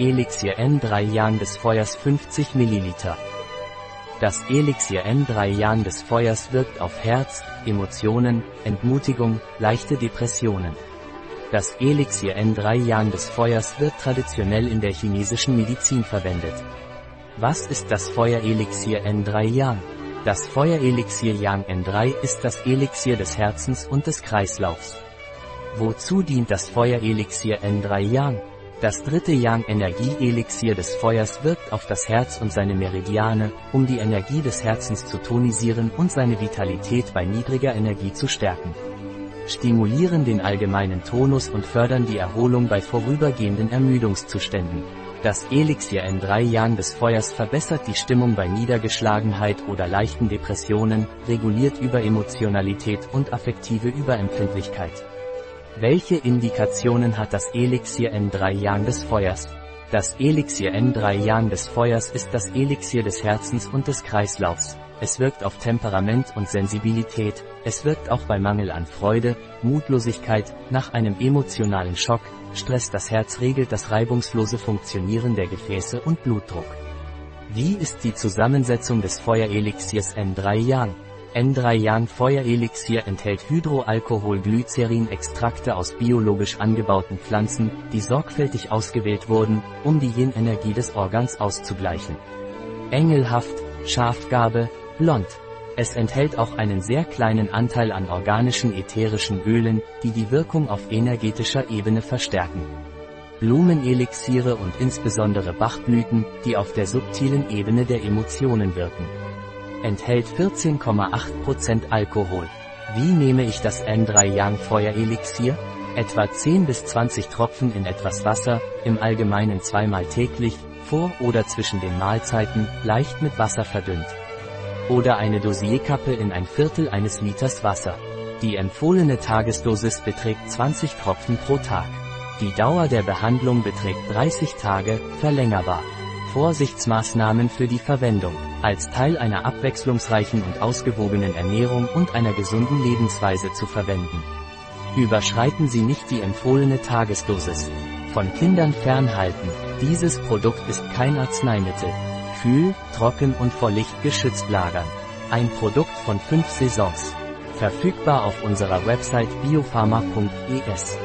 Elixier N3 Yang des Feuers 50 ml. Das Elixier N3 Yang des Feuers wirkt auf Herz, Emotionen, Entmutigung, leichte Depressionen. Das Elixier N3 Yang des Feuers wird traditionell in der chinesischen Medizin verwendet. Was ist das Feuerelixier N3 Yang? Das Feuerelixier Yang N3 ist das Elixier des Herzens und des Kreislaufs. Wozu dient das Feuerelixier N3 Yang? Das dritte Yang-Energie-Elixier des Feuers wirkt auf das Herz und seine Meridiane, um die Energie des Herzens zu tonisieren und seine Vitalität bei niedriger Energie zu stärken. Stimulieren den allgemeinen Tonus und fördern die Erholung bei vorübergehenden Ermüdungszuständen. Das Elixier N3 Yang des Feuers verbessert die Stimmung bei Niedergeschlagenheit oder leichten Depressionen, reguliert Überemotionalität und affektive Überempfindlichkeit. Welche Indikationen hat das Elixier N3 Yang des Feuers? Das Elixier N3 Yang des Feuers ist das Elixier des Herzens und des Kreislaufs. Es wirkt auf Temperament und Sensibilität, es wirkt auch bei Mangel an Freude, Mutlosigkeit, nach einem emotionalen Schock, Stress das Herz regelt das reibungslose Funktionieren der Gefäße und Blutdruck. Wie ist die Zusammensetzung des Feuerelixiers N3 Yang? N3 Yang Feuerelixier enthält Hydroalkoholglycerin-Extrakte aus biologisch angebauten Pflanzen, die sorgfältig ausgewählt wurden, um die Yin-Energie des Organs auszugleichen. Engelhaft, Schafgabe, blond. Es enthält auch einen sehr kleinen Anteil an organischen ätherischen Ölen, die die Wirkung auf energetischer Ebene verstärken. Blumenelixiere und insbesondere Bachblüten, die auf der subtilen Ebene der Emotionen wirken enthält 14,8% Alkohol. Wie nehme ich das N3 Yang Feuerelixier? Etwa 10 bis 20 Tropfen in etwas Wasser, im Allgemeinen zweimal täglich, vor oder zwischen den Mahlzeiten, leicht mit Wasser verdünnt. Oder eine Dosierkappe in ein Viertel eines Liters Wasser. Die empfohlene Tagesdosis beträgt 20 Tropfen pro Tag. Die Dauer der Behandlung beträgt 30 Tage, verlängerbar. Vorsichtsmaßnahmen für die Verwendung. Als Teil einer abwechslungsreichen und ausgewogenen Ernährung und einer gesunden Lebensweise zu verwenden. Überschreiten Sie nicht die empfohlene Tagesdosis. Von Kindern fernhalten. Dieses Produkt ist kein Arzneimittel. Kühl, trocken und vor Licht geschützt lagern. Ein Produkt von fünf Saisons. Verfügbar auf unserer Website biopharma.es.